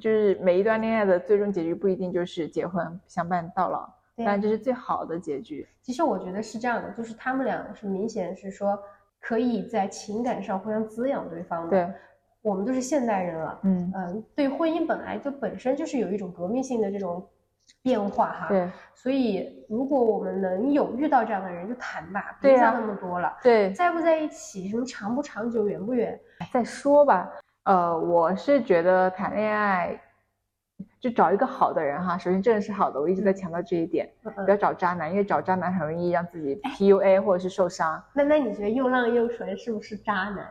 就是每一段恋爱的最终结局不一定就是结婚相伴到老，但这是最好的结局。其实我觉得是这样的，就是他们俩是明显是说可以在情感上互相滋养对方的。对，我们都是现代人了，嗯嗯，对婚姻本来就本身就是有一种革命性的这种变化哈。对，所以如果我们能有遇到这样的人就谈吧，别想那么多了。对，在不在一起，什么长不长久，远不远，再说吧。呃，我是觉得谈恋爱就找一个好的人哈，首先这人是好的，我一直在强调这一点，不要找渣男，因为找渣男很容易让自己 PUA 或者是受伤。那那你觉得又浪又纯是不是渣男？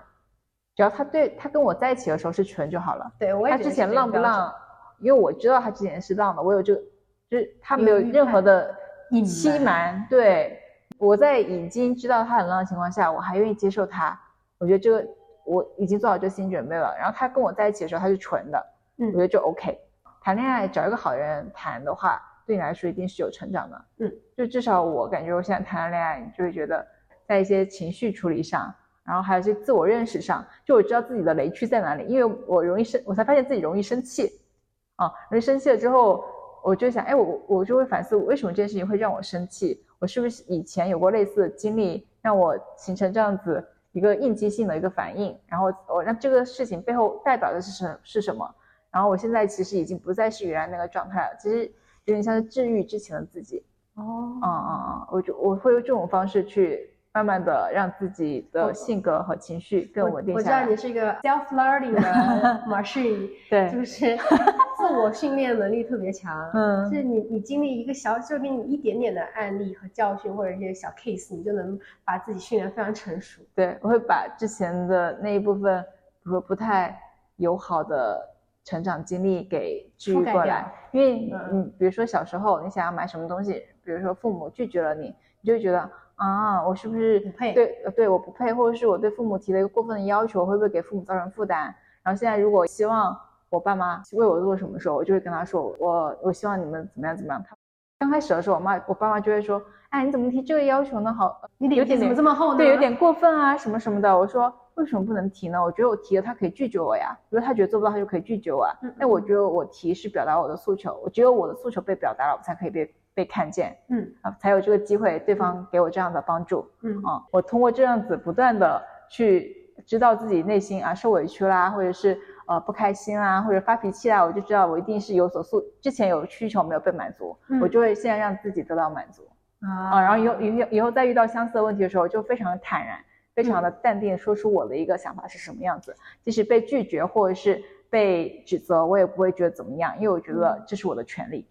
只要他对他跟我在一起的时候是纯就好了。对，我他之前浪不浪？因为我知道他之前是浪的，我有这个，就是他没有任何的欺瞒。对，我在已经知道他很浪的情况下，我还愿意接受他，我觉得这个。我已经做好这心理准备了，然后他跟我在一起的时候他是纯的，嗯，我觉得就 OK。谈恋爱找一个好人谈的话，对你来说一定是有成长的，嗯，就至少我感觉我现在谈了恋爱，你就会觉得在一些情绪处理上，然后还有一些自我认识上，就我知道自己的雷区在哪里，因为我容易生，我才发现自己容易生气，啊，容易生气了之后，我就想，哎，我我就会反思，为什么这件事情会让我生气？我是不是以前有过类似的经历，让我形成这样子？一个应激性的一个反应，然后我让这个事情背后代表的是什是什么？然后我现在其实已经不再是原来那个状态了，其实有点像是治愈之前的自己。哦，嗯嗯嗯，我就我会用这种方式去。慢慢的让自己的性格和情绪更稳定下来。我知道你是一个 self learning 的 machine，对，就是 自我训练能力特别强。嗯，就是你你经历一个小，就给你一点点的案例和教训或者一些小 case，你就能把自己训练非常成熟。对，我会把之前的那一部分，比如说不太友好的成长经历给治愈过来。因为嗯，比如说小时候你想要买什么东西，比如说父母拒绝了你，你就会觉得。啊，我是不是不配？对，呃，对，我不配，或者是我对父母提了一个过分的要求，会不会给父母造成负担？然后现在如果希望我爸妈为我做什么时候，我就会跟他说，我我希望你们怎么样怎么样。他刚开始的时候，我妈我爸妈就会说，哎，你怎么提这个要求呢？好，你脸皮怎么有点点这么厚呢？对，有点过分啊，什么什么的。我说为什么不能提呢？我觉得我提了，他可以拒绝我呀。如果他觉得做不到，他就可以拒绝我啊。嗯那我觉得我提是表达我的诉求，我只有我的诉求被表达了，我才可以被被看见嗯啊，才有这个机会，对方给我这样的帮助嗯啊。我通过这样子不断的去知道自己内心啊受委屈啦，或者是呃不开心啦，或者发脾气啦，我就知道我一定是有所诉，之前有需求没有被满足，嗯我就会现在让自己得到满足。啊，啊然后以后以后以后再遇到相似的问题的时候，就非常的坦然，非常的淡定，说出我的一个想法是什么样子。即使被拒绝或者是被指责，我也不会觉得怎么样，因为我觉得这是我的权利。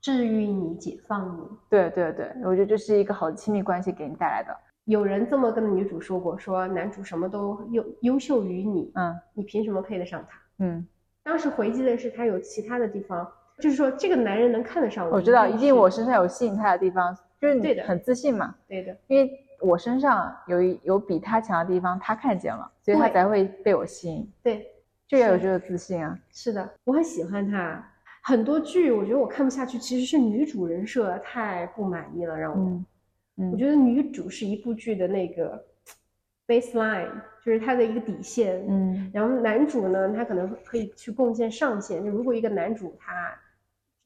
治愈你，解放你。对对对，我觉得这是一个好的亲密关系给你带来的。有人这么跟女主说过，说男主什么都优优秀于你，嗯你凭什么配得上他？嗯，当时回击的是他有其他的地方，就是说这个男人能看得上我，我知道，一定我身上有吸引他的地方，就是对的你很自信嘛，对的，因为我身上有一有比他强的地方，他看见了，所以他才会被我吸引，对，就要有这个自信啊。是的，我很喜欢他。很多剧我觉得我看不下去，其实是女主人设太不满意了，让我。嗯嗯，我觉得女主是一部剧的那个 baseline，就是她的一个底线。嗯然后男主呢，他可能可以去贡献上限。就如果一个男主他，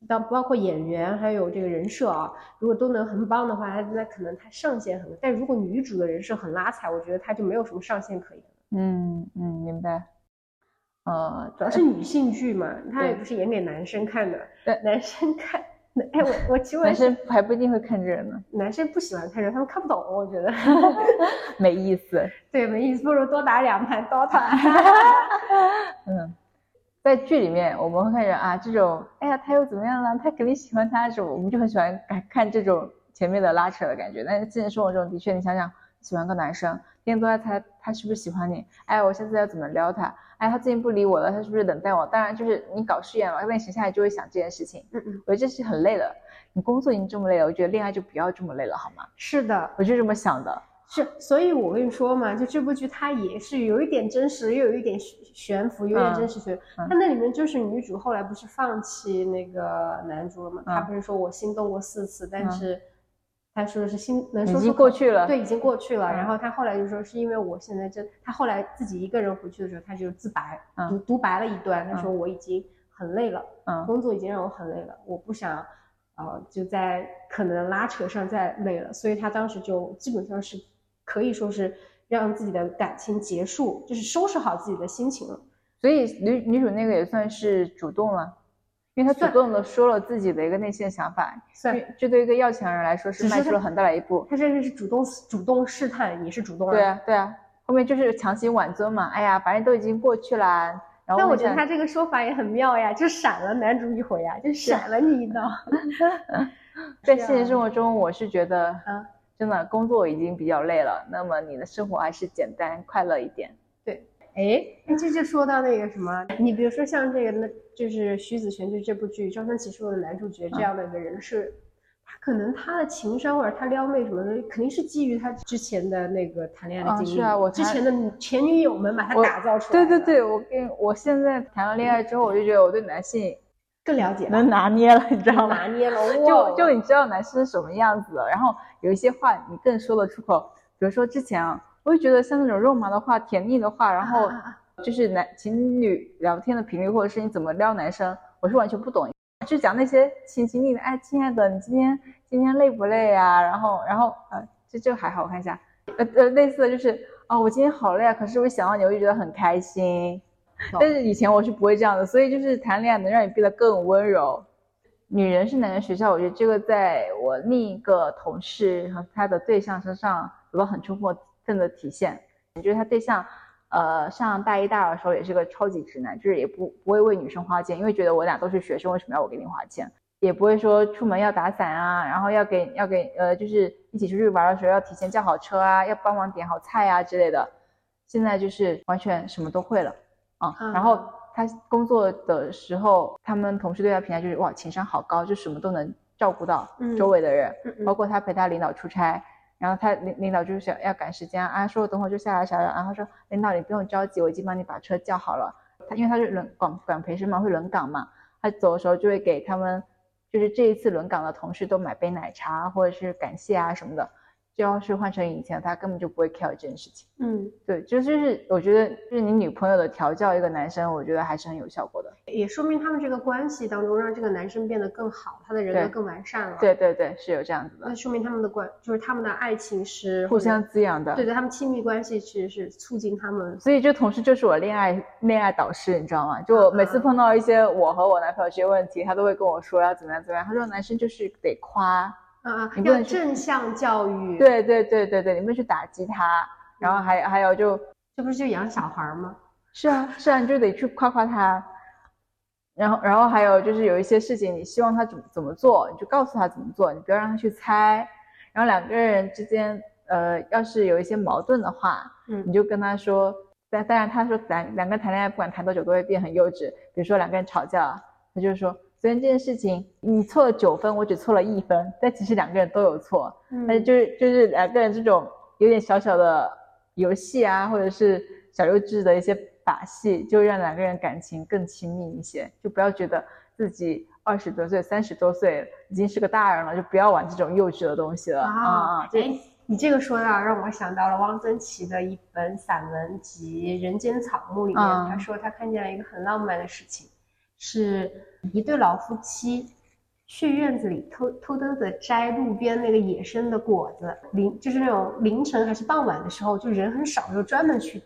到包括演员还有这个人设啊，如果都能很棒的话，他那可能他上限很高。但如果女主的人设很拉踩，我觉得他就没有什么上限可言。嗯嗯，明白。呃，主要是女性剧嘛，它也不是演给男生看的。对男生看，哎，我我其实男生还不一定会看这个呢，男生不喜欢看这个，他们看不懂，我觉得。没意思。对，没意思，不如多打两盘 DOTA。嗯，在剧里面我们会看着啊，这种哎呀他又怎么样了？他肯定喜欢他这种，我们就很喜欢看看这种前面的拉扯的感觉。但是现实生活中的确，你想想，喜欢个男生，天天都在猜他是不是喜欢你，哎，我下次要怎么撩他？哎，他最近不理我了，他是不是冷淡我？当然，就是你搞事业嘛，那你闲下来就会想这件事情。嗯嗯，我觉得这是很累的，你工作已经这么累了，我觉得恋爱就不要这么累了，好吗？是的，我就这么想的。是，所以我跟你说嘛，就这部剧它也是有一点真实，又有一点悬悬浮，有点嗯真实悬。嗯它那里面就是女主后来不是放弃那个男主了嘛？她嗯不是说我心动过四次，但嗯是她说的是心能说出口过去了对，已经过去了。嗯然后他后来就说是因为我现在就他后来自己一个人回去的时候，他就自白，嗯独独白了一段，他说嗯我已经很累了。嗯工作已经让我很累了，我不想，呃，就在可能拉扯上再累了，所以他当时就基本上是可以说是让自己的感情结束，就是收拾好自己的心情了。所以女女主那个也算是主动了，因为他主动的说了自己的一个内心的想法，算，这这对一个要强人来说是迈出了很大的一步。他甚至是主动主动试探，也是主动对啊，对啊，后面就是强行挽尊嘛，哎呀，反正都已经过去啦。然后但我觉得他这个说法也很妙呀，就闪了男主一回啊，就闪了你一刀。在现实生活中，我是觉得，啊真的工作已经比较累了，那么你的生活还是简单快乐一点。哎，哎，这就说到那个什么，你比如说像这个，那就是徐子璇，就是这部剧《张三起说的男主角这样的一个人设，他可能他的情商或者他撩妹什么的，肯定是基于他之前的那个谈恋爱的啊经历，是啊我之前的前女友们把他打造出来，对对对，我跟我现在谈了恋爱之后，我就觉得我对男性更了解了，能拿捏了，你知道吗？拿捏了，就就你知道男生是什么样子的，然后有一些话你更说得出口。比如说之前啊，我就觉得像那种肉麻的话、甜腻的话，然后就是男情侣聊天的频率，或者是你怎么撩男生，我是完全不懂。就讲那些情情腻的，哎，亲爱的，你今天今天累不累啊？然后然后呃，这这个还好，我看一下，呃呃，类似的就是哦、我今天好累啊，可是我想到你，我就觉得很开心。但是以前我是不会这样的，所以就是谈恋爱能让你变得更温柔。女人是男人学校，我觉得这个在我另一个同事和他的对象身上得到很充分的体现。我觉得他对象，呃，上大一、大二的时候也是个超级直男，就是也不不会为女生花钱，因为觉得我俩都是学生，为什么要我给你花钱？也不会说出门要打伞啊，然后要给要给呃，就是一起出去玩的时候要提前叫好车啊，要帮忙点好菜啊之类的。现在就是完全什么都会了啊，嗯然后他工作的时候，他们同事对他评价就是哇，情商好高，就什么都能照顾到嗯周围的人，嗯嗯包括他陪他领导出差，然后他领领导就是想要赶时间啊，说我等会就下来啥的，然后说领导你不用着急，我已经帮你把车叫好了。他因为他是轮管管培生嘛，会轮岗嘛，他走的时候就会给他们，就是这一次轮岗的同事都买杯奶茶或者是感谢啊什么的。就要是换成以前，他根本就不会 care 这件事情。嗯，对，就就是我觉得，就是你女朋友的调教一个男生，我觉得还是很有效果的。也说明他们这个关系当中，让这个男生变得更好，他的人格更完善了。，对对对，是有这样子的那，说明他们的关就是他们的爱情是互相滋养的。对对，他们亲密关系其实是促进他们。所以这同事就是我恋爱恋爱导师，你知道吗？就我每次碰到一些我和我男朋友这些问题，他都会跟我说要怎么样怎么样。他说男生就是得夸，啊，要正向教育。，对对对对对，你不能去打击他。然后还还有就这不是就养小孩儿吗？是啊，是啊，你就得去夸夸他。然后，然后还有就是有一些事情，你希望他怎么怎么做，你就告诉他怎么做，你不要让他去猜。然后两个人之间，呃，要是有一些矛盾的话，嗯你就跟他说。但当然，他说咱两个人谈恋爱，不管谈多久都会变很幼稚。比如说两个人吵架，他就说昨天这件事情你错了九分，我只错了一分，但其实两个人都有错。嗯但是就是就是两个人这种有点小小的游戏啊，或者是小幼稚的一些把戏，就让两个人感情更亲密一些。就不要觉得自己二十多岁、三十多岁已经是个大人了，就不要玩这种幼稚的东西了啊啊！就哎，你这个说的啊让我想到了汪曾祺的一本散文集《人间草木》里面，嗯他说他看见了一个很浪漫的事情，是一对老夫妻去院子里偷偷偷的摘路边那个野生的果子，凌就是那种凌晨还是傍晚的时候，就人很少，就专门去，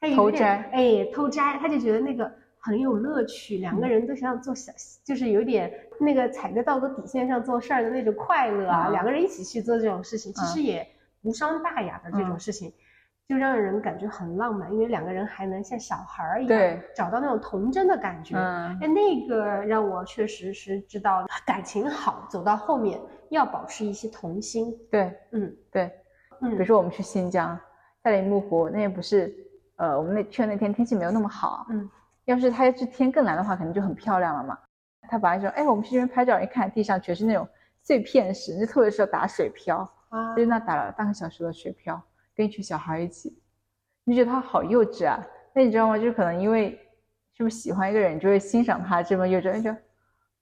他有点偷摘。哎，偷摘，他就觉得那个很有乐趣，两个人都想做小，就是有点那个踩在道德底线上做事儿的那种快乐啊，嗯。两个人一起去做这种事情，其实也无伤大雅的这种嗯。事情。就让人感觉很浪漫，因为两个人还能像小孩儿一样对找到那种童真的感觉。嗯哎，那个让我确实是知道感情好，走到后面要保持一些童心。对嗯对，嗯比如嗯说我们去新疆赛里木湖那也不是，呃，我们那去的那天天气没有那么好，嗯，要是它是天更蓝的话，肯定就很漂亮了嘛。他本来说，哎，我们去这边拍照，一看地上全是那种碎片石，就特别适合打水漂，啊就在那打了半个小时的水漂，跟一群小孩一起，你觉得他好幼稚啊。那你知道吗？就是可能因为是不是喜欢一个人，你就会欣赏他这么幼稚，那就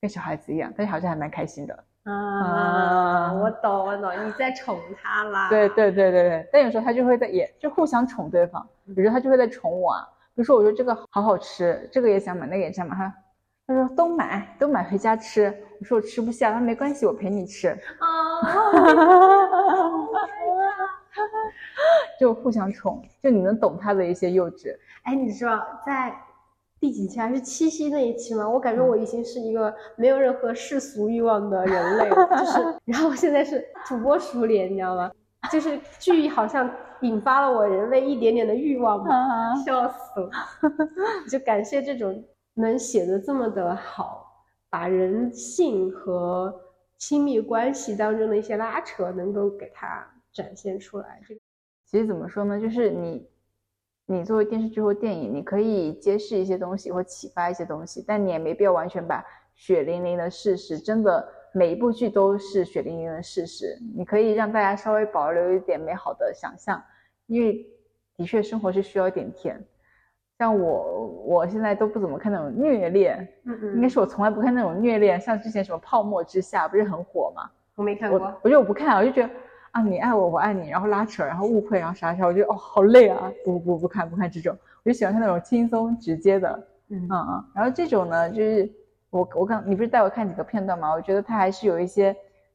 跟小孩子一样，但是好像还蛮开心的。啊啊我懂我懂，你在宠他啦。对对对对对，但有时候他就会在也就互相宠对方，比如说他就会在宠我啊，比如说我说这个好好吃，这个也想买，那个也想买，他他说都买都买回家吃，我说我吃不下，他说没关系，我陪你吃，啊，就互相宠，就你能懂他的一些幼稚，哎，你知道在第几期还是七夕那一期吗？我感觉嗯我已经是一个没有任何世俗欲望的人类了，就是，然后我现在是土拨鼠脸，你知道吗？就是剧好像引发了我人类一点点的欲望吧，啊笑死了。就感谢这种能写的这么的好，把人性和亲密关系当中的一些拉扯能够给它展现出来。这个其实怎么说呢，就是你，你作为电视剧或电影，你可以揭示一些东西或启发一些东西，但你也没必要完全把血淋淋的事实，真的每一部剧都是血淋淋的事实。你可以让大家稍微保留一点美好的想象，因为的确生活是需要一点甜。像我，我现在都不怎么看那种虐恋，嗯嗯，应该是我从来不看那种虐恋，像之前什么《泡沫之夏》不是很火吗？我没看过我。我就我不看，我就觉得啊，你爱我，我爱你，然后拉扯，然后误会，然后啥啥，我觉得哦，好累啊！不不不看不看这种，我就喜欢看那种轻松直接的，嗯嗯嗯。然后这种呢，就是我我刚你不是带我看几个片段吗？我觉得它还是有一些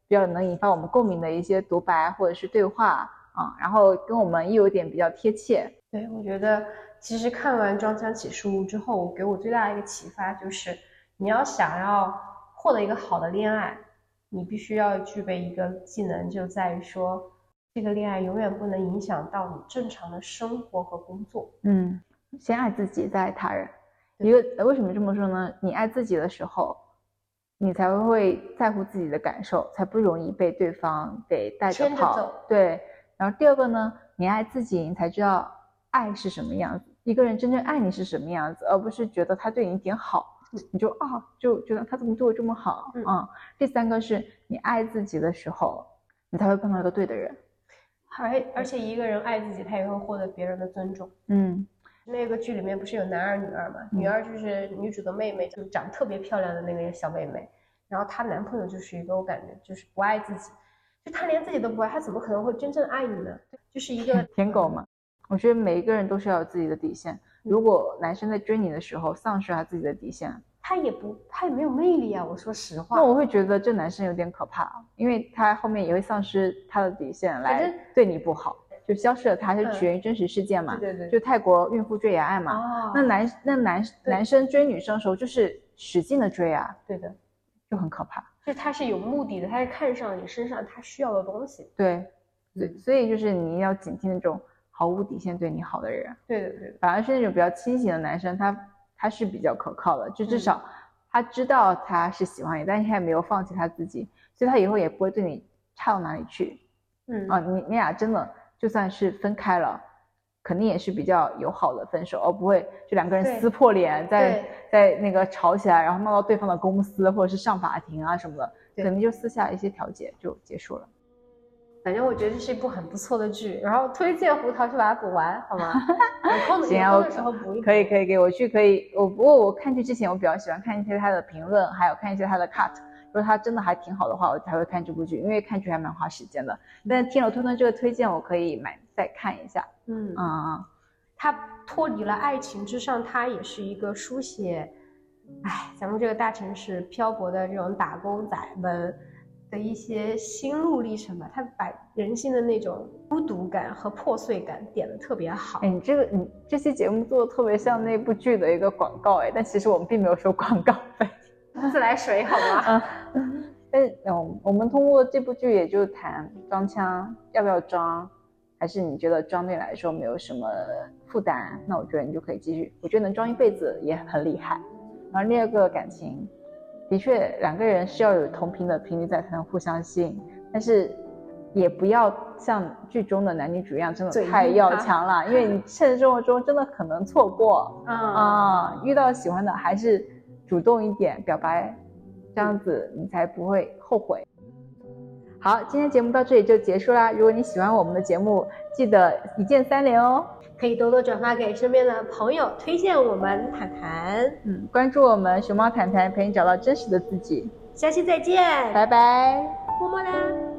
比较能引发我们共鸣的一些独白或者是对话啊、然后跟我们又有点比较贴切。对，我觉得其实看完《装腔启示录》之后，给我最大的一个启发就是，你要想要获得一个好的恋爱，你必须要具备一个技能，就在于说，这个恋爱永远不能影响到你正常的生活和工作。嗯，先爱自己，再爱他人。一个呃为什么这么说呢？你爱自己的时候，你才会在乎自己的感受，才不容易被对方给带着跑。对。然后第二个呢，你爱自己，你才知道爱是什么样子，一个人真正爱你是什么样子，而不是觉得他对你一点好，你就啊就觉得他怎么对我这么好嗯啊、第三个是你爱自己的时候，你才会碰到一个对的人。而而且一个人爱自己，他也会获得别人的尊重。嗯，那个剧里面不是有男二女二嘛？女二就是女主的妹妹，就长得特别漂亮的那个小妹妹。然后她男朋友就是一个我感觉就是不爱自己，就他连自己都不爱，他怎么可能会真正爱你呢？就是一个舔狗嘛。我觉得每一个人都是要有自己的底线。如果男生在追你的时候丧失他自己的底线，他也不他也没有魅力啊。我说实话，那我会觉得这男生有点可怕，因为他后面也会丧失他的底线来对你不好，就消失了。他是取源于真实事件嘛？对对对，就泰国孕妇坠崖案嘛。那男那男男生追女生的时候就是使劲的追啊，对的，就很可怕。就是他是有目的的，他是看上你身上他需要的东西。对，对，所以就是你要警惕那种。毫无底线对你好的人，对对对的，反而是那种比较清醒的男生，他他是比较可靠的，就至少他知道他是喜欢你，但是他也没有放弃他自己，所以他以后也不会对你差到哪里去。嗯啊，你你俩真的就算是分开了，肯定也是比较友好的分手，而不会就两个人撕破脸，在在那个吵起来，然后闹到对方的公司或者是上法庭啊什么的，肯定就私下一些调解就结束了。反正我觉得这是一部很不错的剧，然后推荐胡桃去把它补完，好吗？有空的时候补一。可以可以给我去可以，我不过我看剧之前我比较喜欢看一些他的评论，还有看一些他的 cut，如果他真的还挺好的话，我才会看这部剧，因为看剧还蛮花时间的。但听了吞吞这个推荐，我可以买再看一下。嗯嗯嗯，他脱离了爱情之上，他也是一个书写，哎，咱们这个大城市漂泊的这种打工仔们。的一些心路历程吧，他把人性的那种孤独感和破碎感点的特别好。哎，你这个你这期节目做的特别像那部剧的一个广告哎，但其实我们并没有收广告费，自来水好吗？嗯，但嗯，我们通过这部剧也就谈装腔要不要装，还是你觉得装对你来说没有什么负担？那我觉得你就可以继续，我觉得能装一辈子也很厉害。然后第二个感情。的确，两个人是要有同频的频率在才能互相吸引，但是也不要像剧中的男女主一样，真的太要强了，因为你现实生活中真的可能错过啊，遇到喜欢的还是主动一点表白，这样子你才不会后悔。好，今天节目到这里就结束啦。如果你喜欢我们的节目，记得一键三连哦。可以多多转发给身边的朋友，推荐我们谈谈，嗯，关注我们熊猫谈谈，陪你找到真实的自己。下期再见，拜拜，么么哒。